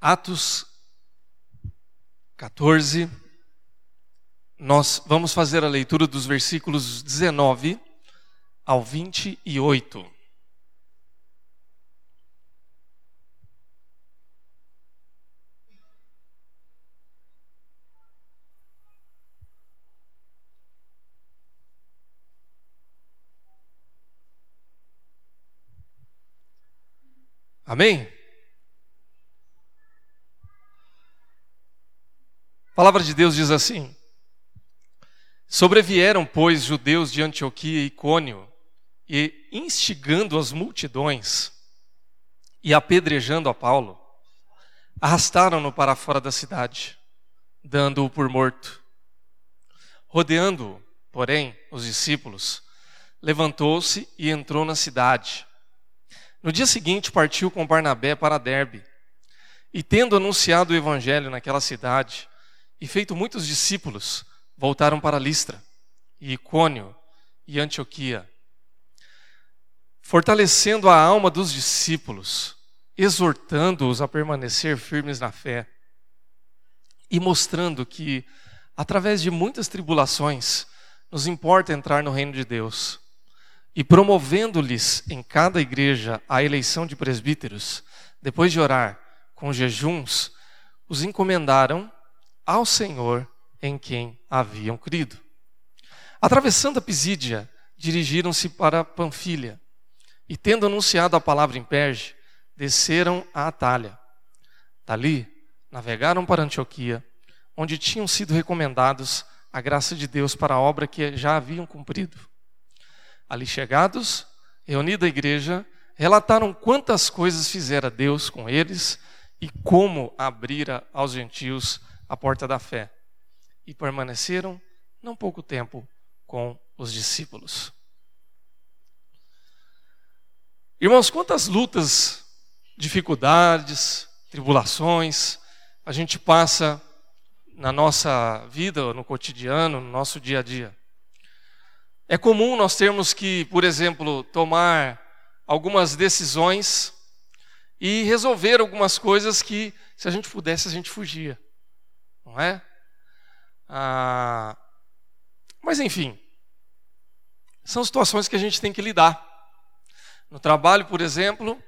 Atos 14, nós vamos fazer a leitura dos versículos 19 ao 28. Amém? Palavra de Deus diz assim: Sobrevieram, pois, judeus de Antioquia e Icônio, e instigando as multidões e apedrejando a Paulo, arrastaram-no para fora da cidade, dando-o por morto. Rodeando-o, porém, os discípulos, levantou-se e entrou na cidade. No dia seguinte, partiu com Barnabé para Derbe, e tendo anunciado o evangelho naquela cidade, e feito muitos discípulos, voltaram para Listra, e Icônio e Antioquia, fortalecendo a alma dos discípulos, exortando-os a permanecer firmes na fé e mostrando que, através de muitas tribulações, nos importa entrar no reino de Deus. E promovendo-lhes em cada igreja a eleição de presbíteros, depois de orar com jejuns, os encomendaram ao Senhor em quem haviam crido. Atravessando a Pisídia, dirigiram-se para Panfilha e, tendo anunciado a palavra em Perge, desceram a Atalha. Dali, navegaram para Antioquia, onde tinham sido recomendados a graça de Deus para a obra que já haviam cumprido. Ali chegados, reunida a igreja, relataram quantas coisas fizera Deus com eles e como abrira aos gentios a porta da fé. E permaneceram não pouco tempo com os discípulos. Irmãos, quantas lutas, dificuldades, tribulações a gente passa na nossa vida, no cotidiano, no nosso dia a dia. É comum nós termos que, por exemplo, tomar algumas decisões e resolver algumas coisas que, se a gente pudesse, a gente fugia. Não é? Ah, mas, enfim, são situações que a gente tem que lidar. No trabalho, por exemplo,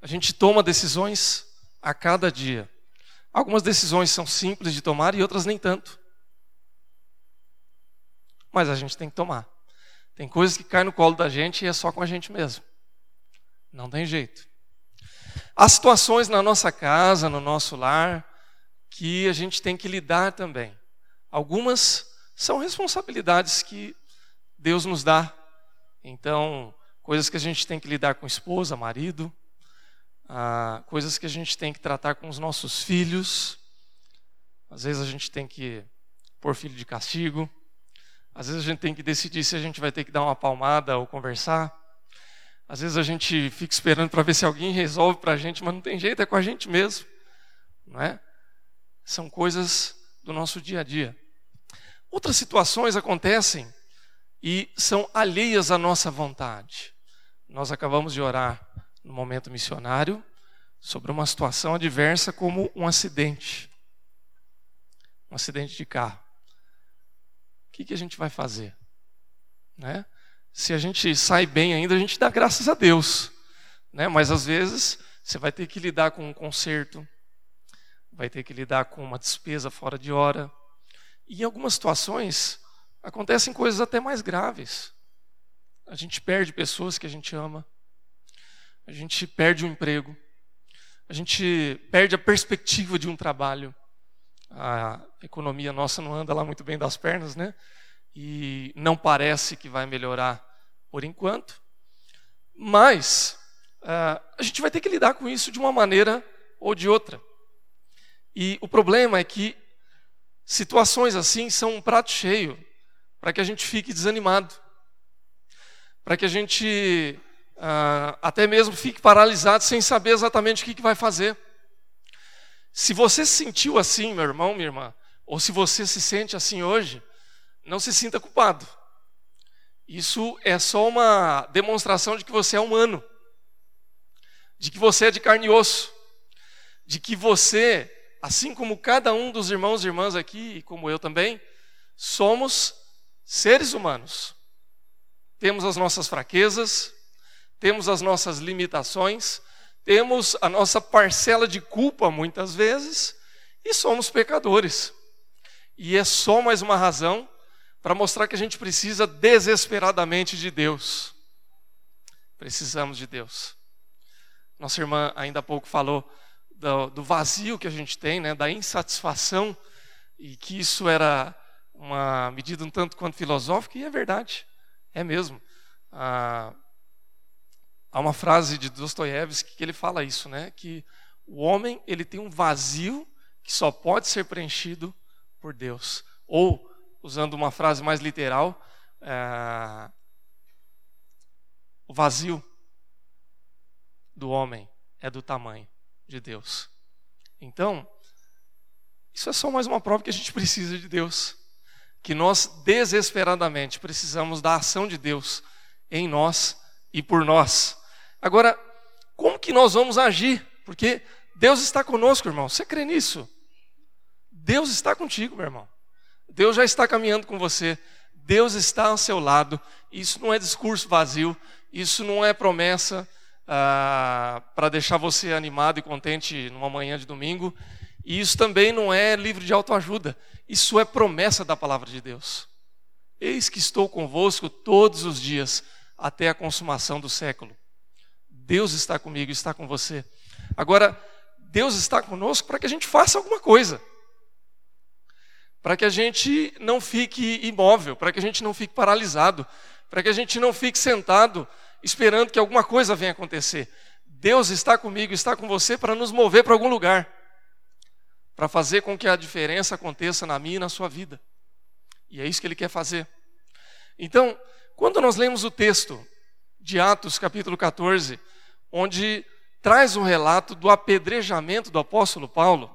a gente toma decisões a cada dia. Algumas decisões são simples de tomar e outras nem tanto. Mas a gente tem que tomar. Tem coisas que caem no colo da gente e é só com a gente mesmo. Não tem jeito. Há situações na nossa casa, no nosso lar, que a gente tem que lidar também. Algumas são responsabilidades que Deus nos dá. Então, coisas que a gente tem que lidar com esposa, marido, ah, coisas que a gente tem que tratar com os nossos filhos. Às vezes a gente tem que pôr filho de castigo. Às vezes a gente tem que decidir se a gente vai ter que dar uma palmada ou conversar. Às vezes a gente fica esperando para ver se alguém resolve para a gente, mas não tem jeito, é com a gente mesmo. Não é? São coisas do nosso dia a dia. Outras situações acontecem e são alheias à nossa vontade. Nós acabamos de orar no momento missionário sobre uma situação adversa como um acidente. Um acidente de carro que, que a gente vai fazer? Né? Se a gente sai bem ainda, a gente dá graças a Deus. Né? Mas às vezes você vai ter que lidar com um conserto, vai ter que lidar com uma despesa fora de hora. E em algumas situações acontecem coisas até mais graves. A gente perde pessoas que a gente ama, a gente perde um emprego, a gente perde a perspectiva de um trabalho a economia nossa não anda lá muito bem das pernas, né? E não parece que vai melhorar por enquanto. Mas uh, a gente vai ter que lidar com isso de uma maneira ou de outra. E o problema é que situações assim são um prato cheio para que a gente fique desanimado, para que a gente uh, até mesmo fique paralisado sem saber exatamente o que, que vai fazer. Se você se sentiu assim, meu irmão, minha irmã, ou se você se sente assim hoje, não se sinta culpado. Isso é só uma demonstração de que você é humano, de que você é de carne e osso, de que você, assim como cada um dos irmãos e irmãs aqui, e como eu também, somos seres humanos. Temos as nossas fraquezas, temos as nossas limitações, temos a nossa parcela de culpa muitas vezes e somos pecadores. E é só mais uma razão para mostrar que a gente precisa desesperadamente de Deus. Precisamos de Deus. Nossa irmã ainda há pouco falou do, do vazio que a gente tem, né, da insatisfação, e que isso era uma medida um tanto quanto filosófica, e é verdade, é mesmo. Ah, há uma frase de Dostoiévski que ele fala isso, né, que o homem ele tem um vazio que só pode ser preenchido por Deus. Ou, usando uma frase mais literal, é, o vazio do homem é do tamanho de Deus. Então, isso é só mais uma prova que a gente precisa de Deus. Que nós desesperadamente precisamos da ação de Deus em nós e por nós. Agora, como que nós vamos agir? Porque Deus está conosco, irmão. Você crê nisso? Deus está contigo, meu irmão. Deus já está caminhando com você. Deus está ao seu lado. Isso não é discurso vazio. Isso não é promessa ah, para deixar você animado e contente numa manhã de domingo. E isso também não é livro de autoajuda. Isso é promessa da palavra de Deus. Eis que estou convosco todos os dias até a consumação do século. Deus está comigo, está com você. Agora, Deus está conosco para que a gente faça alguma coisa para que a gente não fique imóvel, para que a gente não fique paralisado, para que a gente não fique sentado esperando que alguma coisa venha acontecer. Deus está comigo, está com você para nos mover para algum lugar, para fazer com que a diferença aconteça na minha e na sua vida. E é isso que Ele quer fazer. Então, quando nós lemos o texto de Atos, capítulo 14, onde traz um relato do apedrejamento do apóstolo Paulo,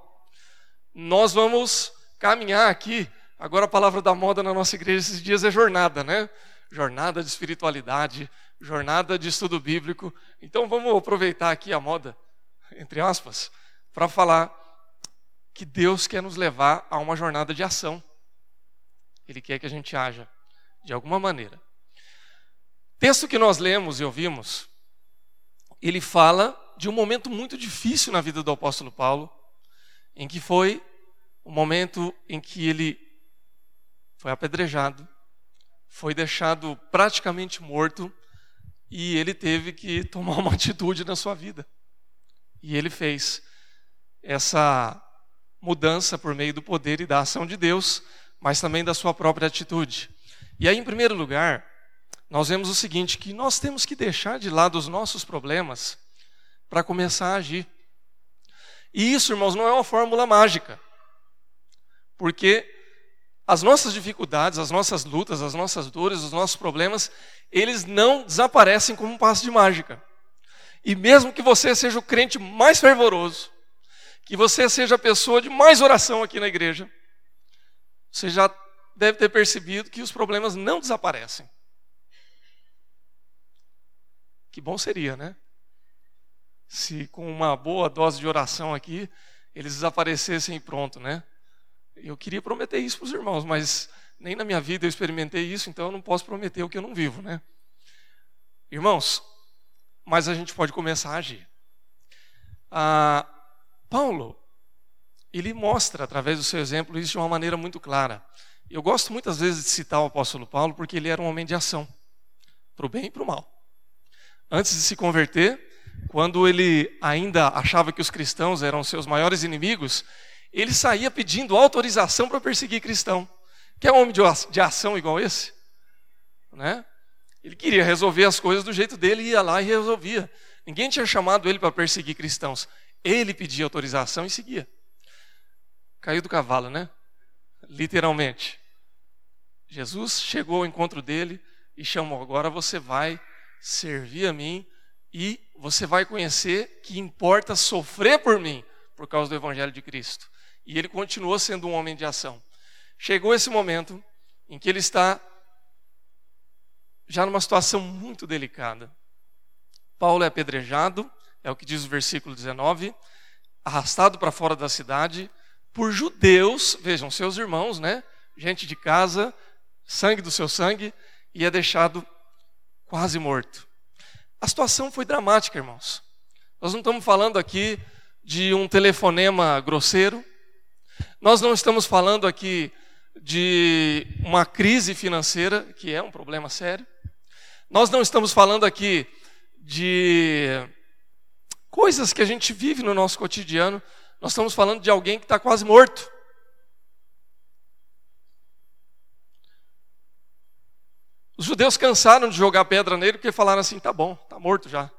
nós vamos caminhar aqui. Agora a palavra da moda na nossa igreja esses dias é jornada, né? Jornada de espiritualidade, jornada de estudo bíblico. Então vamos aproveitar aqui a moda, entre aspas, para falar que Deus quer nos levar a uma jornada de ação. Ele quer que a gente haja de alguma maneira. Texto que nós lemos e ouvimos, ele fala de um momento muito difícil na vida do apóstolo Paulo, em que foi o momento em que ele foi apedrejado, foi deixado praticamente morto e ele teve que tomar uma atitude na sua vida. E ele fez essa mudança por meio do poder e da ação de Deus, mas também da sua própria atitude. E aí, em primeiro lugar, nós vemos o seguinte: que nós temos que deixar de lado os nossos problemas para começar a agir. E isso, irmãos, não é uma fórmula mágica. Porque as nossas dificuldades, as nossas lutas, as nossas dores, os nossos problemas, eles não desaparecem como um passo de mágica. E mesmo que você seja o crente mais fervoroso, que você seja a pessoa de mais oração aqui na igreja, você já deve ter percebido que os problemas não desaparecem. Que bom seria, né? Se com uma boa dose de oração aqui, eles desaparecessem e pronto, né? Eu queria prometer isso para os irmãos, mas nem na minha vida eu experimentei isso, então eu não posso prometer o que eu não vivo, né? Irmãos, mas a gente pode começar a agir. Ah, Paulo, ele mostra através do seu exemplo isso de uma maneira muito clara. Eu gosto muitas vezes de citar o apóstolo Paulo porque ele era um homem de ação, para o bem e para o mal. Antes de se converter, quando ele ainda achava que os cristãos eram seus maiores inimigos, ele saía pedindo autorização para perseguir cristão. Quer um homem de ação igual esse? Né? Ele queria resolver as coisas do jeito dele, ia lá e resolvia. Ninguém tinha chamado ele para perseguir cristãos. Ele pedia autorização e seguia. Caiu do cavalo, né? Literalmente. Jesus chegou ao encontro dele e chamou: agora você vai servir a mim e você vai conhecer que importa sofrer por mim por causa do Evangelho de Cristo. E ele continuou sendo um homem de ação. Chegou esse momento em que ele está já numa situação muito delicada. Paulo é apedrejado, é o que diz o versículo 19, arrastado para fora da cidade por judeus, vejam, seus irmãos, né? Gente de casa, sangue do seu sangue, e é deixado quase morto. A situação foi dramática, irmãos. Nós não estamos falando aqui de um telefonema grosseiro, nós não estamos falando aqui de uma crise financeira, que é um problema sério, nós não estamos falando aqui de coisas que a gente vive no nosso cotidiano, nós estamos falando de alguém que está quase morto. Os judeus cansaram de jogar pedra nele porque falaram assim: tá bom, tá morto já.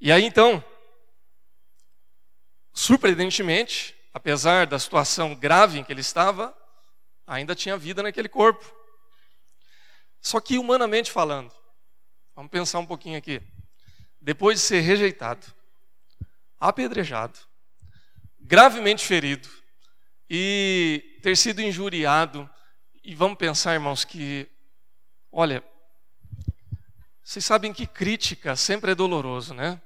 E aí então, surpreendentemente, apesar da situação grave em que ele estava, ainda tinha vida naquele corpo. Só que humanamente falando, vamos pensar um pouquinho aqui. Depois de ser rejeitado, apedrejado, gravemente ferido e ter sido injuriado, e vamos pensar, irmãos, que, olha, vocês sabem que crítica sempre é doloroso, né?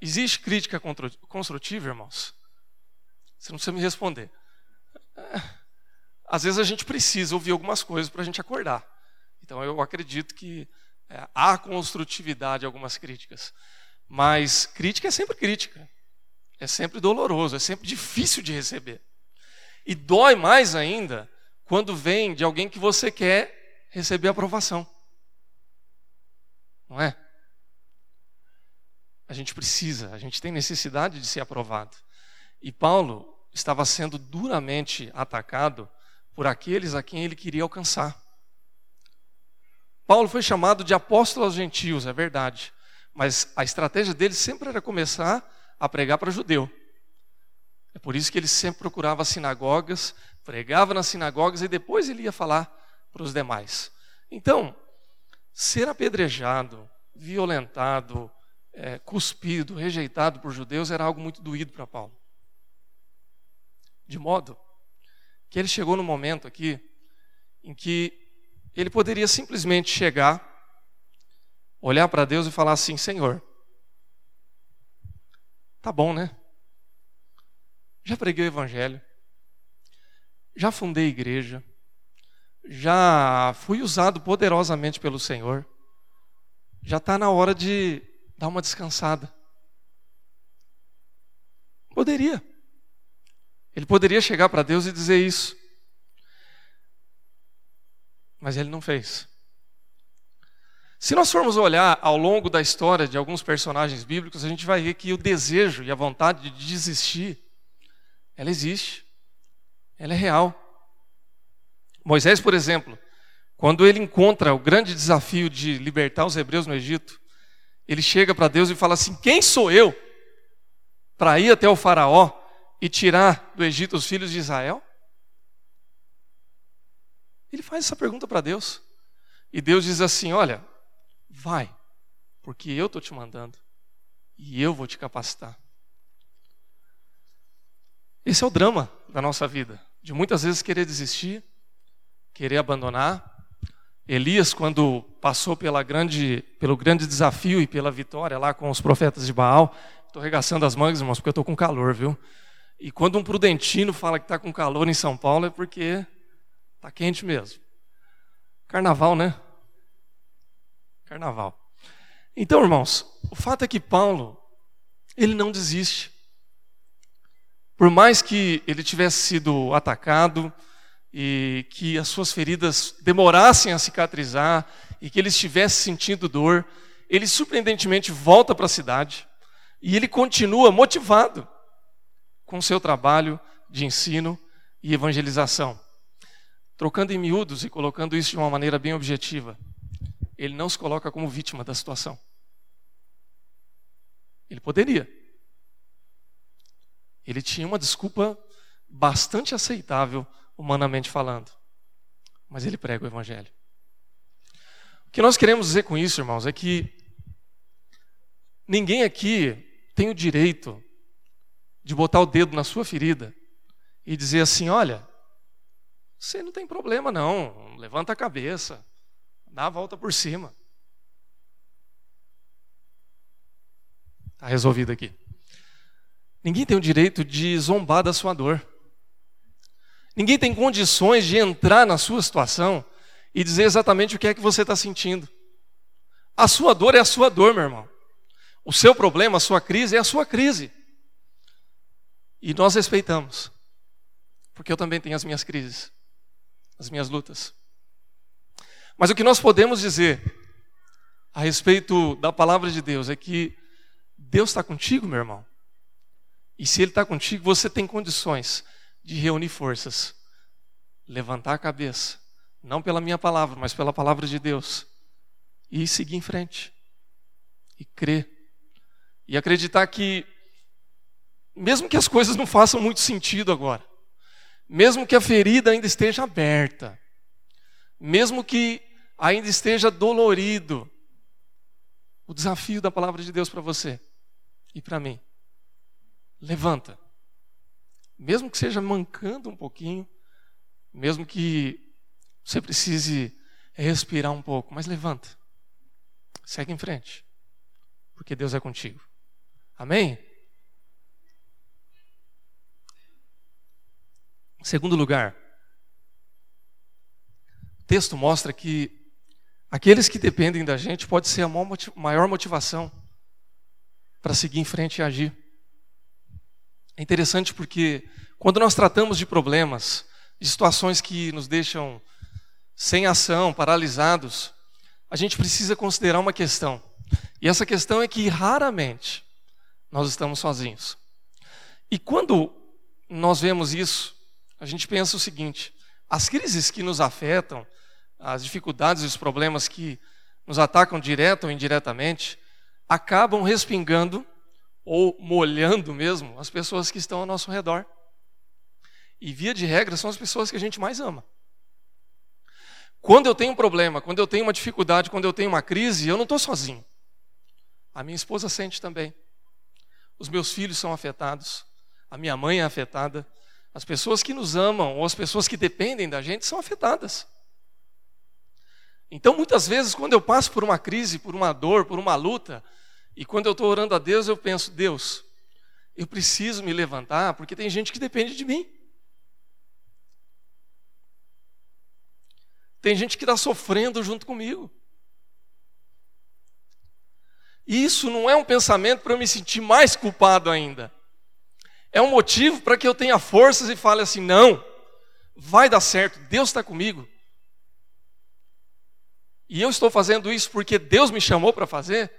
Existe crítica construtiva, irmãos? Você não precisa me responder. Às vezes a gente precisa ouvir algumas coisas para a gente acordar. Então eu acredito que é, há construtividade em algumas críticas. Mas crítica é sempre crítica. É sempre doloroso, é sempre difícil de receber. E dói mais ainda quando vem de alguém que você quer receber aprovação. Não é? A gente precisa, a gente tem necessidade de ser aprovado. E Paulo estava sendo duramente atacado por aqueles a quem ele queria alcançar. Paulo foi chamado de apóstolo aos gentios, é verdade, mas a estratégia dele sempre era começar a pregar para judeu. É por isso que ele sempre procurava sinagogas, pregava nas sinagogas e depois ele ia falar para os demais. Então, ser apedrejado, violentado, é, cuspido, rejeitado por judeus era algo muito doído para Paulo. De modo que ele chegou no momento aqui em que ele poderia simplesmente chegar, olhar para Deus e falar assim: Senhor, tá bom, né? Já preguei o Evangelho, já fundei igreja, já fui usado poderosamente pelo Senhor, já está na hora de dar uma descansada. Poderia. Ele poderia chegar para Deus e dizer isso. Mas ele não fez. Se nós formos olhar ao longo da história de alguns personagens bíblicos, a gente vai ver que o desejo e a vontade de desistir, ela existe. Ela é real. Moisés, por exemplo, quando ele encontra o grande desafio de libertar os hebreus no Egito, ele chega para Deus e fala assim: Quem sou eu para ir até o Faraó e tirar do Egito os filhos de Israel? Ele faz essa pergunta para Deus. E Deus diz assim: Olha, vai, porque eu estou te mandando e eu vou te capacitar. Esse é o drama da nossa vida, de muitas vezes querer desistir, querer abandonar. Elias, quando passou grande, pelo grande desafio e pela vitória lá com os profetas de Baal, estou regaçando as mangas, irmãos, porque eu estou com calor, viu? E quando um prudentino fala que está com calor em São Paulo é porque está quente mesmo. Carnaval, né? Carnaval. Então, irmãos, o fato é que Paulo, ele não desiste. Por mais que ele tivesse sido atacado e que as suas feridas demorassem a cicatrizar e que ele estivesse sentindo dor, ele surpreendentemente volta para a cidade e ele continua motivado com seu trabalho de ensino e evangelização. Trocando em miúdos e colocando isso de uma maneira bem objetiva, ele não se coloca como vítima da situação. Ele poderia. Ele tinha uma desculpa bastante aceitável, humanamente falando. Mas ele prega o Evangelho. O que nós queremos dizer com isso, irmãos, é que ninguém aqui tem o direito de botar o dedo na sua ferida e dizer assim: olha, você não tem problema não, levanta a cabeça, dá a volta por cima. Está resolvido aqui. Ninguém tem o direito de zombar da sua dor. Ninguém tem condições de entrar na sua situação e dizer exatamente o que é que você está sentindo. A sua dor é a sua dor, meu irmão. O seu problema, a sua crise é a sua crise. E nós respeitamos. Porque eu também tenho as minhas crises, as minhas lutas. Mas o que nós podemos dizer a respeito da palavra de Deus é que Deus está contigo, meu irmão. E se Ele está contigo, você tem condições de reunir forças, levantar a cabeça, não pela minha palavra, mas pela palavra de Deus, e seguir em frente, e crer, e acreditar que, mesmo que as coisas não façam muito sentido agora, mesmo que a ferida ainda esteja aberta, mesmo que ainda esteja dolorido, o desafio da palavra de Deus para você e para mim. Levanta. Mesmo que seja mancando um pouquinho, mesmo que você precise respirar um pouco, mas levanta. Segue em frente. Porque Deus é contigo. Amém? Segundo lugar, o texto mostra que aqueles que dependem da gente pode ser a maior motivação para seguir em frente e agir. É interessante porque quando nós tratamos de problemas, de situações que nos deixam sem ação, paralisados, a gente precisa considerar uma questão. E essa questão é que raramente nós estamos sozinhos. E quando nós vemos isso, a gente pensa o seguinte: as crises que nos afetam, as dificuldades e os problemas que nos atacam direto ou indiretamente, acabam respingando ou molhando mesmo as pessoas que estão ao nosso redor. E via de regra são as pessoas que a gente mais ama. Quando eu tenho um problema, quando eu tenho uma dificuldade, quando eu tenho uma crise, eu não estou sozinho. A minha esposa sente também. Os meus filhos são afetados. A minha mãe é afetada. As pessoas que nos amam ou as pessoas que dependem da gente são afetadas. Então, muitas vezes, quando eu passo por uma crise, por uma dor, por uma luta, e quando eu estou orando a Deus, eu penso: Deus, eu preciso me levantar, porque tem gente que depende de mim. Tem gente que está sofrendo junto comigo. E isso não é um pensamento para eu me sentir mais culpado ainda. É um motivo para que eu tenha forças e fale assim: não, vai dar certo, Deus está comigo. E eu estou fazendo isso porque Deus me chamou para fazer,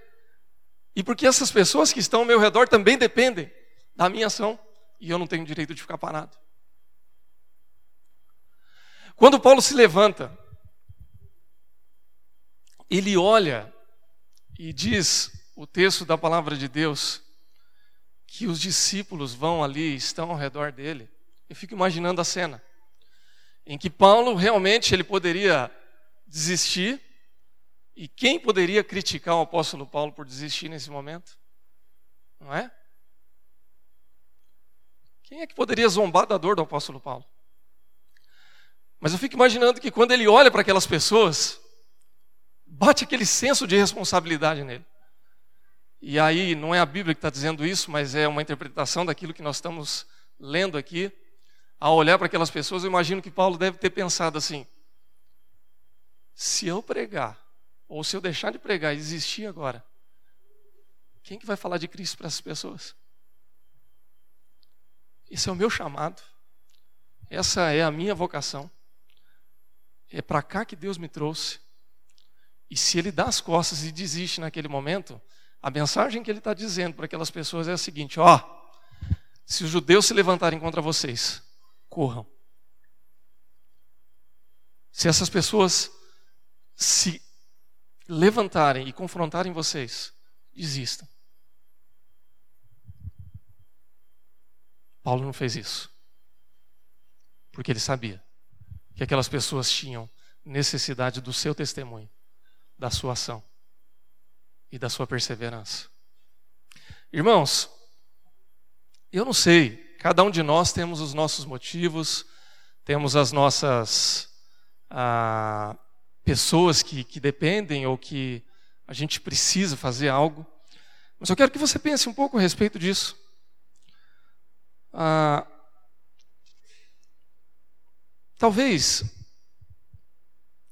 e porque essas pessoas que estão ao meu redor também dependem da minha ação, e eu não tenho direito de ficar parado. Quando Paulo se levanta, ele olha e diz o texto da palavra de Deus que os discípulos vão ali, estão ao redor dele. Eu fico imaginando a cena em que Paulo realmente ele poderia desistir e quem poderia criticar o apóstolo Paulo por desistir nesse momento? Não é? Quem é que poderia zombar da dor do apóstolo Paulo? Mas eu fico imaginando que quando ele olha para aquelas pessoas, bate aquele senso de responsabilidade nele. E aí, não é a Bíblia que está dizendo isso, mas é uma interpretação daquilo que nós estamos lendo aqui. Ao olhar para aquelas pessoas, eu imagino que Paulo deve ter pensado assim: se eu pregar ou se eu deixar de pregar e desistir agora, quem que vai falar de Cristo para essas pessoas? Esse é o meu chamado. Essa é a minha vocação. É para cá que Deus me trouxe. E se ele dá as costas e desiste naquele momento, a mensagem que ele está dizendo para aquelas pessoas é a seguinte: ó, se os judeus se levantarem contra vocês, corram. Se essas pessoas se levantarem e confrontarem vocês, desistam. Paulo não fez isso. Porque ele sabia que aquelas pessoas tinham necessidade do seu testemunho, da sua ação e da sua perseverança. Irmãos, eu não sei, cada um de nós temos os nossos motivos, temos as nossas ah, pessoas que, que dependem ou que a gente precisa fazer algo. Mas eu quero que você pense um pouco a respeito disso. Ah, talvez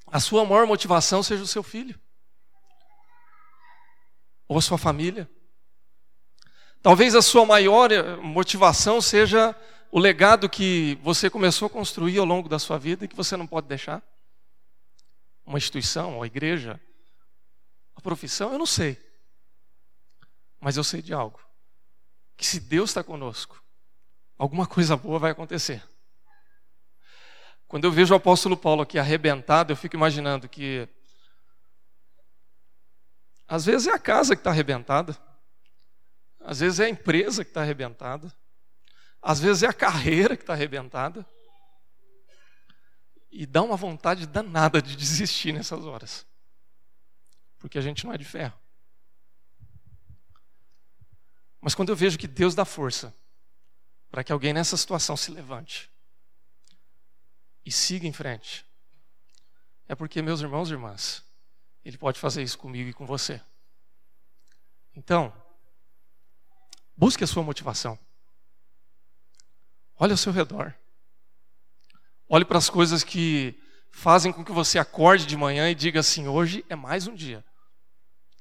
a sua maior motivação seja o seu filho, ou a sua família. Talvez a sua maior eh, motivação seja o legado que você começou a construir ao longo da sua vida e que você não pode deixar. Uma instituição, uma igreja, a profissão, eu não sei. Mas eu sei de algo. Que se Deus está conosco, alguma coisa boa vai acontecer. Quando eu vejo o apóstolo Paulo aqui arrebentado, eu fico imaginando que às vezes é a casa que está arrebentada, às vezes é a empresa que está arrebentada, às vezes é a carreira que está arrebentada, e dá uma vontade danada de desistir nessas horas, porque a gente não é de ferro. Mas quando eu vejo que Deus dá força para que alguém nessa situação se levante e siga em frente, é porque, meus irmãos e irmãs, Ele pode fazer isso comigo e com você. Então, busque a sua motivação. Olhe ao seu redor. Olhe para as coisas que fazem com que você acorde de manhã e diga assim: hoje é mais um dia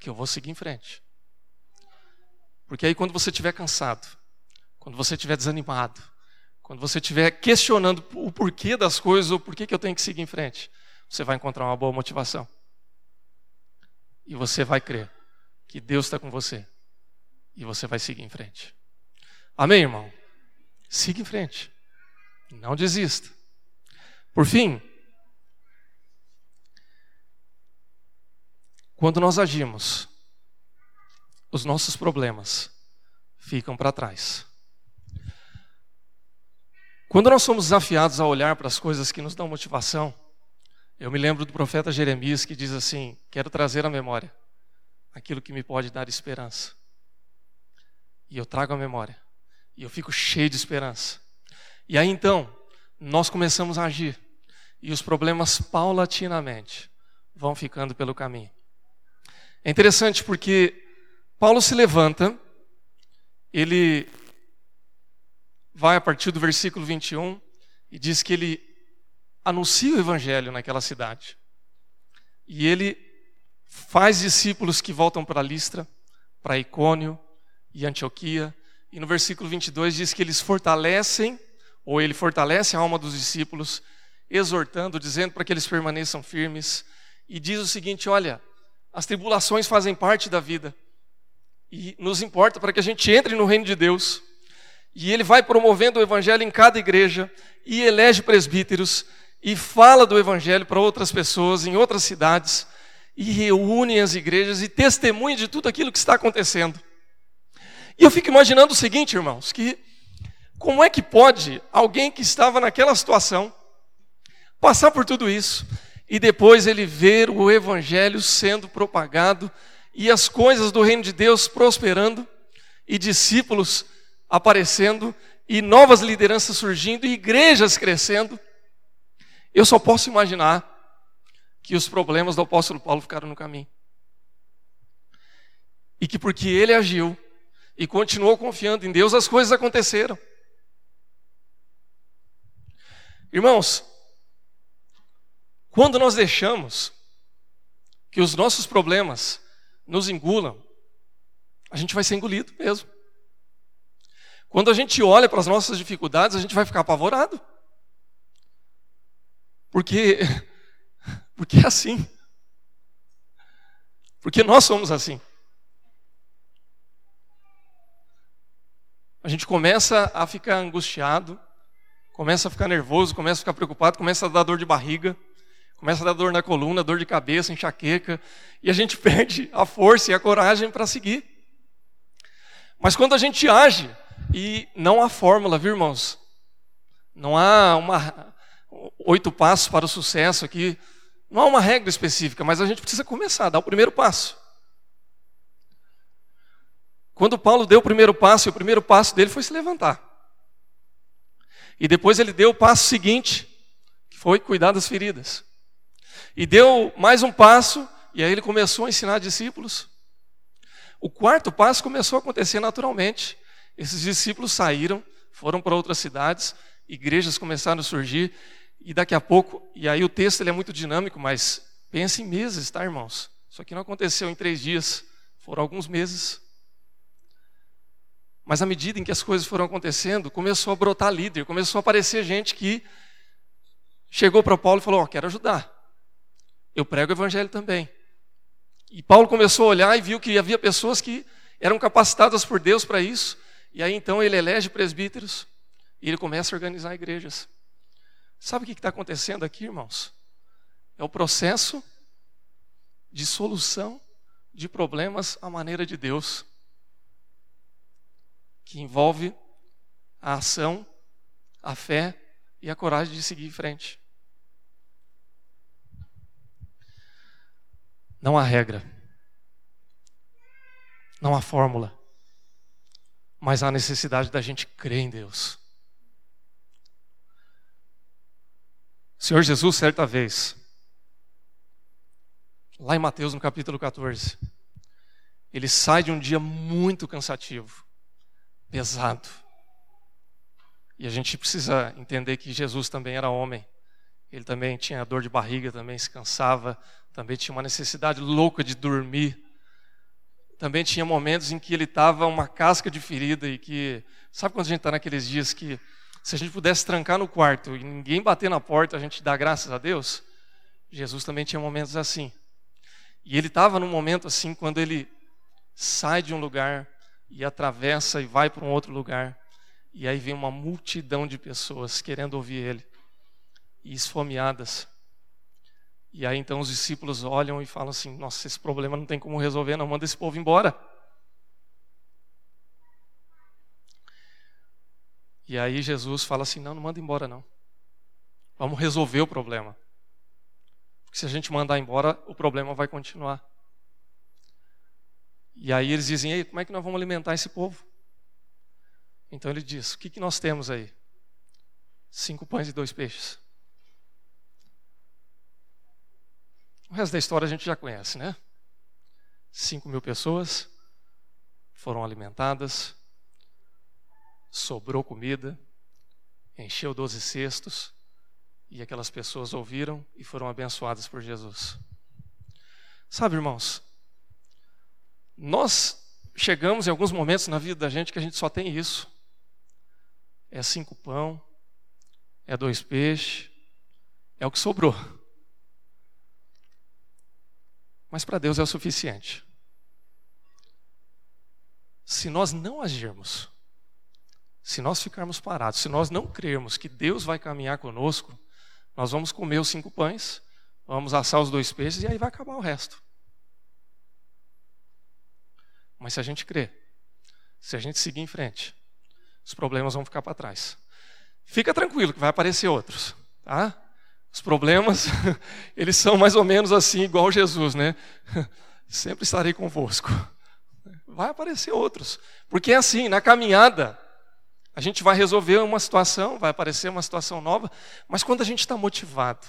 que eu vou seguir em frente. Porque aí, quando você estiver cansado, quando você estiver desanimado, quando você estiver questionando o porquê das coisas, ou por que eu tenho que seguir em frente, você vai encontrar uma boa motivação. E você vai crer que Deus está com você. E você vai seguir em frente. Amém, irmão? Siga em frente. Não desista. Por fim, quando nós agimos os nossos problemas ficam para trás. Quando nós somos desafiados a olhar para as coisas que nos dão motivação, eu me lembro do profeta Jeremias que diz assim: Quero trazer à memória aquilo que me pode dar esperança. E eu trago a memória, e eu fico cheio de esperança. E aí então, nós começamos a agir, e os problemas paulatinamente vão ficando pelo caminho. É interessante porque Paulo se levanta, ele vai a partir do versículo 21 e diz que ele anuncia o evangelho naquela cidade. E ele faz discípulos que voltam para Listra, para Icônio e Antioquia. E no versículo 22 diz que eles fortalecem, ou ele fortalece a alma dos discípulos, exortando, dizendo para que eles permaneçam firmes. E diz o seguinte: olha, as tribulações fazem parte da vida e nos importa para que a gente entre no reino de Deus. E ele vai promovendo o evangelho em cada igreja e elege presbíteros e fala do evangelho para outras pessoas em outras cidades e reúne as igrejas e testemunha de tudo aquilo que está acontecendo. E eu fico imaginando o seguinte, irmãos, que como é que pode alguém que estava naquela situação passar por tudo isso e depois ele ver o evangelho sendo propagado e as coisas do reino de Deus prosperando, e discípulos aparecendo, e novas lideranças surgindo, e igrejas crescendo. Eu só posso imaginar que os problemas do apóstolo Paulo ficaram no caminho. E que porque ele agiu e continuou confiando em Deus, as coisas aconteceram. Irmãos, quando nós deixamos que os nossos problemas nos engulam, a gente vai ser engolido mesmo. Quando a gente olha para as nossas dificuldades, a gente vai ficar apavorado. Porque, porque é assim. Porque nós somos assim. A gente começa a ficar angustiado, começa a ficar nervoso, começa a ficar preocupado, começa a dar dor de barriga. Começa a dar dor na coluna, dor de cabeça, enxaqueca, e a gente perde a força e a coragem para seguir. Mas quando a gente age, e não há fórmula, viu, irmãos? Não há uma oito passos para o sucesso aqui. Não há uma regra específica, mas a gente precisa começar, dar o primeiro passo. Quando Paulo deu o primeiro passo, o primeiro passo dele foi se levantar. E depois ele deu o passo seguinte, que foi cuidar das feridas. E deu mais um passo, e aí ele começou a ensinar discípulos. O quarto passo começou a acontecer naturalmente. Esses discípulos saíram, foram para outras cidades, igrejas começaram a surgir, e daqui a pouco, e aí o texto ele é muito dinâmico, mas pensa em meses, tá, irmãos? Isso aqui não aconteceu em três dias, foram alguns meses. Mas à medida em que as coisas foram acontecendo, começou a brotar líder, começou a aparecer gente que chegou para Paulo e falou: oh, quero ajudar. Eu prego o evangelho também. E Paulo começou a olhar e viu que havia pessoas que eram capacitadas por Deus para isso. E aí então ele elege presbíteros e ele começa a organizar igrejas. Sabe o que está acontecendo aqui, irmãos? É o processo de solução de problemas à maneira de Deus, que envolve a ação, a fé e a coragem de seguir em frente. Não há regra, não há fórmula, mas há necessidade da gente crer em Deus. O Senhor Jesus, certa vez, lá em Mateus, no capítulo 14, ele sai de um dia muito cansativo, pesado. E a gente precisa entender que Jesus também era homem. Ele também tinha dor de barriga, também se cansava, também tinha uma necessidade louca de dormir. Também tinha momentos em que ele estava uma casca de ferida e que, sabe quando a gente está naqueles dias que se a gente pudesse trancar no quarto e ninguém bater na porta, a gente dá graças a Deus? Jesus também tinha momentos assim. E ele estava num momento assim, quando ele sai de um lugar e atravessa e vai para um outro lugar. E aí vem uma multidão de pessoas querendo ouvir ele e esfomeadas. E aí então os discípulos olham e falam assim: Nossa, esse problema não tem como resolver, não, manda esse povo embora. E aí Jesus fala assim: Não, não manda embora, não. Vamos resolver o problema. Porque se a gente mandar embora, o problema vai continuar. E aí eles dizem: Ei, como é que nós vamos alimentar esse povo? Então ele diz: O que, que nós temos aí? Cinco pães e dois peixes. O resto da história a gente já conhece, né? Cinco mil pessoas foram alimentadas, sobrou comida, encheu doze cestos, e aquelas pessoas ouviram e foram abençoadas por Jesus. Sabe, irmãos, nós chegamos em alguns momentos na vida da gente que a gente só tem isso. É cinco pão, é dois peixes, é o que sobrou. Mas para Deus é o suficiente. Se nós não agirmos, se nós ficarmos parados, se nós não crermos que Deus vai caminhar conosco, nós vamos comer os cinco pães, vamos assar os dois peixes e aí vai acabar o resto. Mas se a gente crer, se a gente seguir em frente, os problemas vão ficar para trás. Fica tranquilo que vai aparecer outros, tá? Os problemas, eles são mais ou menos assim, igual Jesus, né? Sempre estarei convosco. Vai aparecer outros. Porque é assim, na caminhada, a gente vai resolver uma situação, vai aparecer uma situação nova, mas quando a gente está motivado,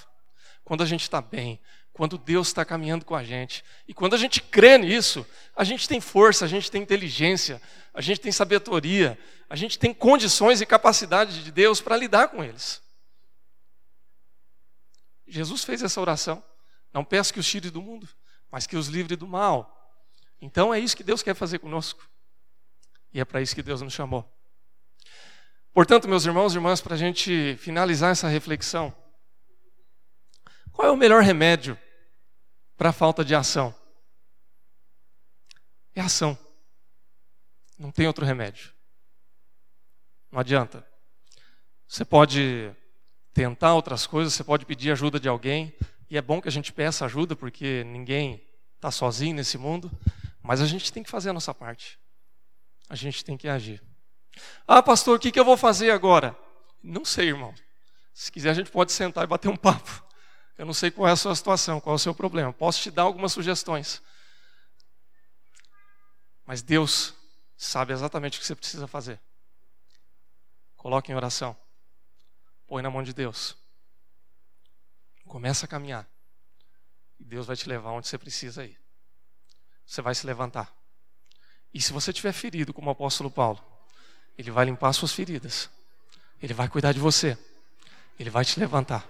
quando a gente está bem, quando Deus está caminhando com a gente, e quando a gente crê nisso, a gente tem força, a gente tem inteligência, a gente tem sabedoria, a gente tem condições e capacidade de Deus para lidar com eles. Jesus fez essa oração. Não peço que os tire do mundo, mas que os livre do mal. Então é isso que Deus quer fazer conosco. E é para isso que Deus nos chamou. Portanto, meus irmãos e irmãs, para a gente finalizar essa reflexão, qual é o melhor remédio para a falta de ação? É ação. Não tem outro remédio. Não adianta. Você pode tentar outras coisas, você pode pedir ajuda de alguém, e é bom que a gente peça ajuda, porque ninguém está sozinho nesse mundo, mas a gente tem que fazer a nossa parte. A gente tem que agir. Ah, pastor, o que, que eu vou fazer agora? Não sei, irmão. Se quiser, a gente pode sentar e bater um papo. Eu não sei qual é a sua situação, qual é o seu problema. Posso te dar algumas sugestões. Mas Deus sabe exatamente o que você precisa fazer. Coloque em oração. Põe na mão de Deus. Começa a caminhar. E Deus vai te levar onde você precisa ir. Você vai se levantar. E se você tiver ferido, como o apóstolo Paulo, ele vai limpar suas feridas. Ele vai cuidar de você. Ele vai te levantar.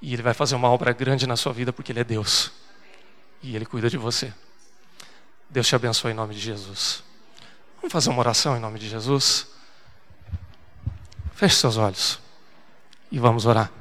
E ele vai fazer uma obra grande na sua vida porque ele é Deus. E ele cuida de você. Deus te abençoe em nome de Jesus. Vamos fazer uma oração em nome de Jesus? Feche seus olhos e vamos orar.